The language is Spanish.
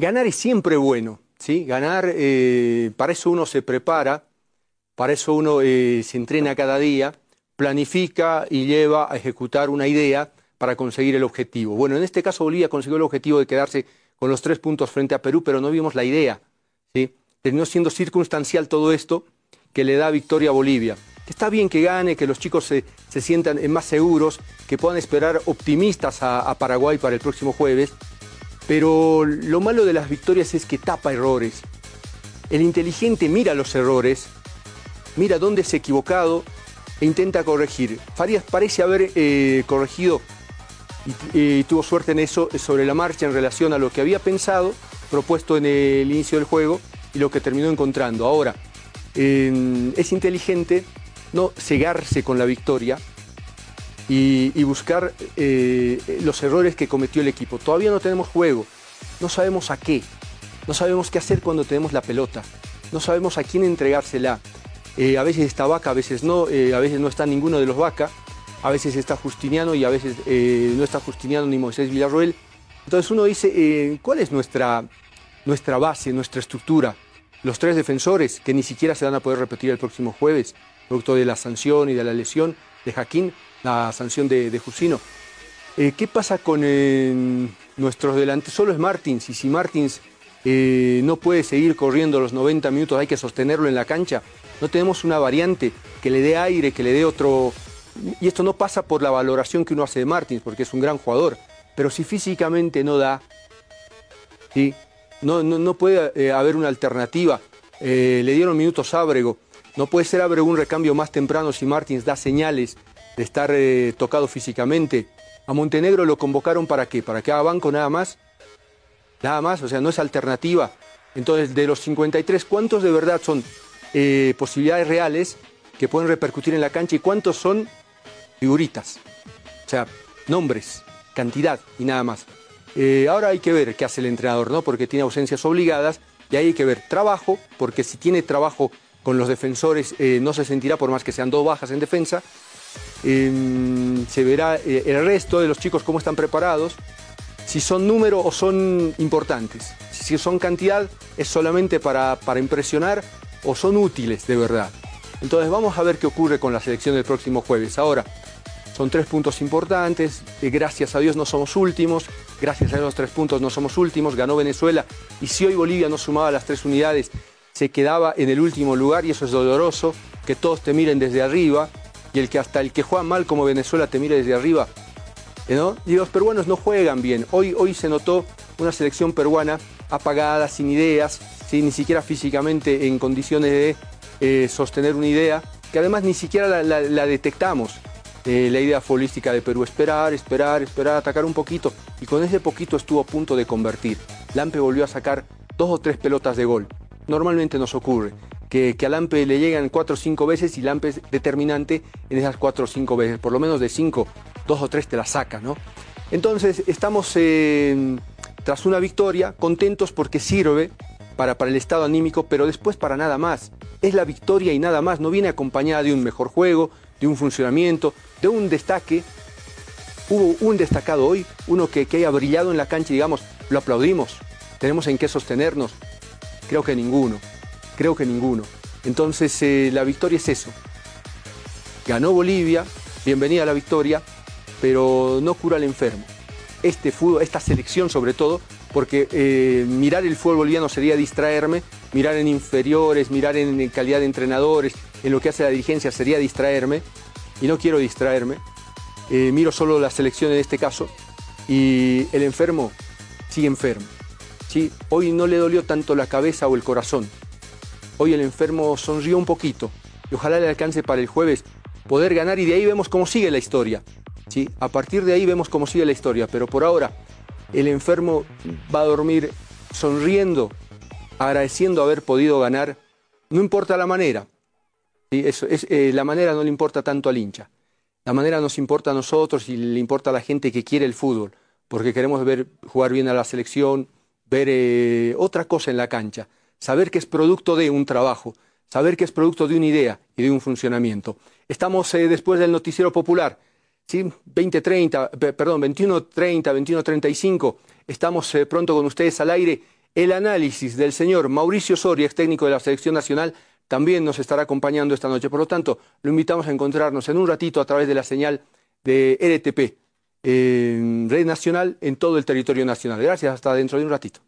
Ganar es siempre bueno, ¿sí? Ganar, eh, para eso uno se prepara, para eso uno eh, se entrena cada día, planifica y lleva a ejecutar una idea para conseguir el objetivo. Bueno, en este caso Bolivia consiguió el objetivo de quedarse con los tres puntos frente a Perú, pero no vimos la idea, ¿sí? Terminó siendo circunstancial todo esto que le da victoria a Bolivia. Está bien que gane, que los chicos se, sientan más seguros, que puedan esperar optimistas a Paraguay para el próximo jueves, pero lo malo de las victorias es que tapa errores. El inteligente mira los errores, mira dónde se ha equivocado e intenta corregir. Farías parece haber eh, corregido y, tuvo suerte en eso sobre la marcha en relación a lo que había pensado, propuesto en el inicio del juego y lo que terminó encontrando. Ahora, es inteligente no cegarse con la victoria, y, buscar eh, los errores que cometió el equipo. Todavía no tenemos juego, no sabemos a qué, no sabemos qué hacer cuando tenemos la pelota, no sabemos a quién entregársela. Eh, a veces está Vaca, a veces no, eh, a veces no está ninguno de los Vaca, a veces está Justiniano y a veces no está Justiniano ni Moisés Villarroel. Entonces uno dice, ¿cuál es nuestra, nuestra base, nuestra estructura? Los tres defensores que ni siquiera se van a poder repetir el próximo jueves, producto de la sanción y de la lesión de Jaquín, la sanción de, Jusino. Eh, ¿Qué pasa con eh, nuestros delanteros? Solo es Martins, y si Martins eh, no puede seguir corriendo los 90 minutos, hay que sostenerlo en la cancha. No tenemos una variante que le dé aire, que le dé otro... Y esto no pasa por la valoración que uno hace de Martins, porque es un gran jugador. Pero si físicamente no da, ¿sí? no, no, puede haber una alternativa. le dieron minutos a Ábrego. No puede ser Ábrego un recambio más temprano si Martins da señales de estar eh, tocado físicamente. A Montenegro lo convocaron para qué? ¿Para que haga banco nada más? Nada más, o sea, no es alternativa. Entonces, de los 53, ¿cuántos de verdad son eh, posibilidades reales que pueden repercutir en la cancha y cuántos son figuritas? O sea, nombres, cantidad y nada más. Eh, ahora hay que ver qué hace el entrenador, ¿no? Porque tiene ausencias obligadas y ahí hay que ver trabajo, porque si tiene trabajo con los defensores no se sentirá por más que sean dos bajas en defensa Em, se verá eh, el resto de los chicos cómo están preparados, si son número o son importantes. Si son cantidad es solamente para, para impresionar o son útiles de verdad. Entonces vamos a ver qué ocurre con la selección del próximo jueves. Ahora, son tres puntos importantes, eh, gracias a Dios no somos últimos, gracias a los tres puntos no somos últimos, ganó Venezuela y si hoy Bolivia no sumaba las tres unidades, se quedaba en el último lugar y eso es doloroso, que todos te miren desde arriba, y el que hasta el que juega mal como Venezuela te mire desde arriba. ¿eh, ¿no? Y los peruanos no juegan bien. Hoy, hoy se notó una selección peruana apagada, sin ideas, sin ni siquiera físicamente en condiciones de eh, sostener una idea, que además ni siquiera la, detectamos. Eh, la idea futbolística de Perú, esperar, esperar, esperar, atacar un poquito. Y con ese poquito estuvo a punto de convertir. Lampe volvió a sacar dos o tres pelotas de gol. Normalmente nos ocurre que, a Lampe le llegan cuatro o cinco veces y Lampe es determinante en esas cuatro o cinco veces. Por lo menos de cinco, dos o tres te la saca, ¿no? Entonces estamos eh, tras una victoria, contentos porque sirve para, para el estado anímico, pero después para nada más. Es la victoria y nada más, no viene acompañada de un mejor juego, de un funcionamiento, de un destaque. Hubo un destacado hoy, uno que, que haya brillado en la cancha digamos, lo aplaudimos, tenemos en qué sostenernos. Creo que ninguno. Creo que ninguno. Entonces eh, la victoria es eso. Ganó Bolivia, bienvenida a la victoria, pero no cura al enfermo. Este fútbol, esta selección sobre todo, porque eh, mirar el fútbol boliviano sería distraerme, mirar en inferiores, mirar en, calidad de entrenadores, en lo que hace la dirigencia sería distraerme, y no quiero distraerme. Eh, miro solo la selección en este caso, y el enfermo sigue enfermo. ¿Sí? Hoy no le dolió tanto la cabeza o el corazón, Hoy el enfermo sonrió un poquito y ojalá le alcance para el jueves poder ganar y de ahí vemos cómo sigue la historia. ¿sí? A partir de ahí vemos cómo sigue la historia, pero por ahora el enfermo va a dormir sonriendo, agradeciendo haber podido ganar, no importa la manera. Eso, es, eh, la manera no le importa tanto al hincha. La manera nos importa a nosotros y le importa a la gente que quiere el fútbol, porque queremos ver jugar bien a la selección, ver eh, otra cosa en la cancha saber que es producto de un trabajo, saber que es producto de una idea y de un funcionamiento. Estamos eh, después del noticiero popular. ¿sí? 20.30, perdón, 21.30, 21.35, estamos eh, pronto con ustedes al aire. El análisis del señor Mauricio Soria, ex técnico de la Selección Nacional, también nos estará acompañando esta noche. Por lo tanto, lo invitamos a encontrarnos en un ratito a través de la señal de RTP, Red Nacional, en todo el territorio nacional. Gracias, hasta dentro de un ratito.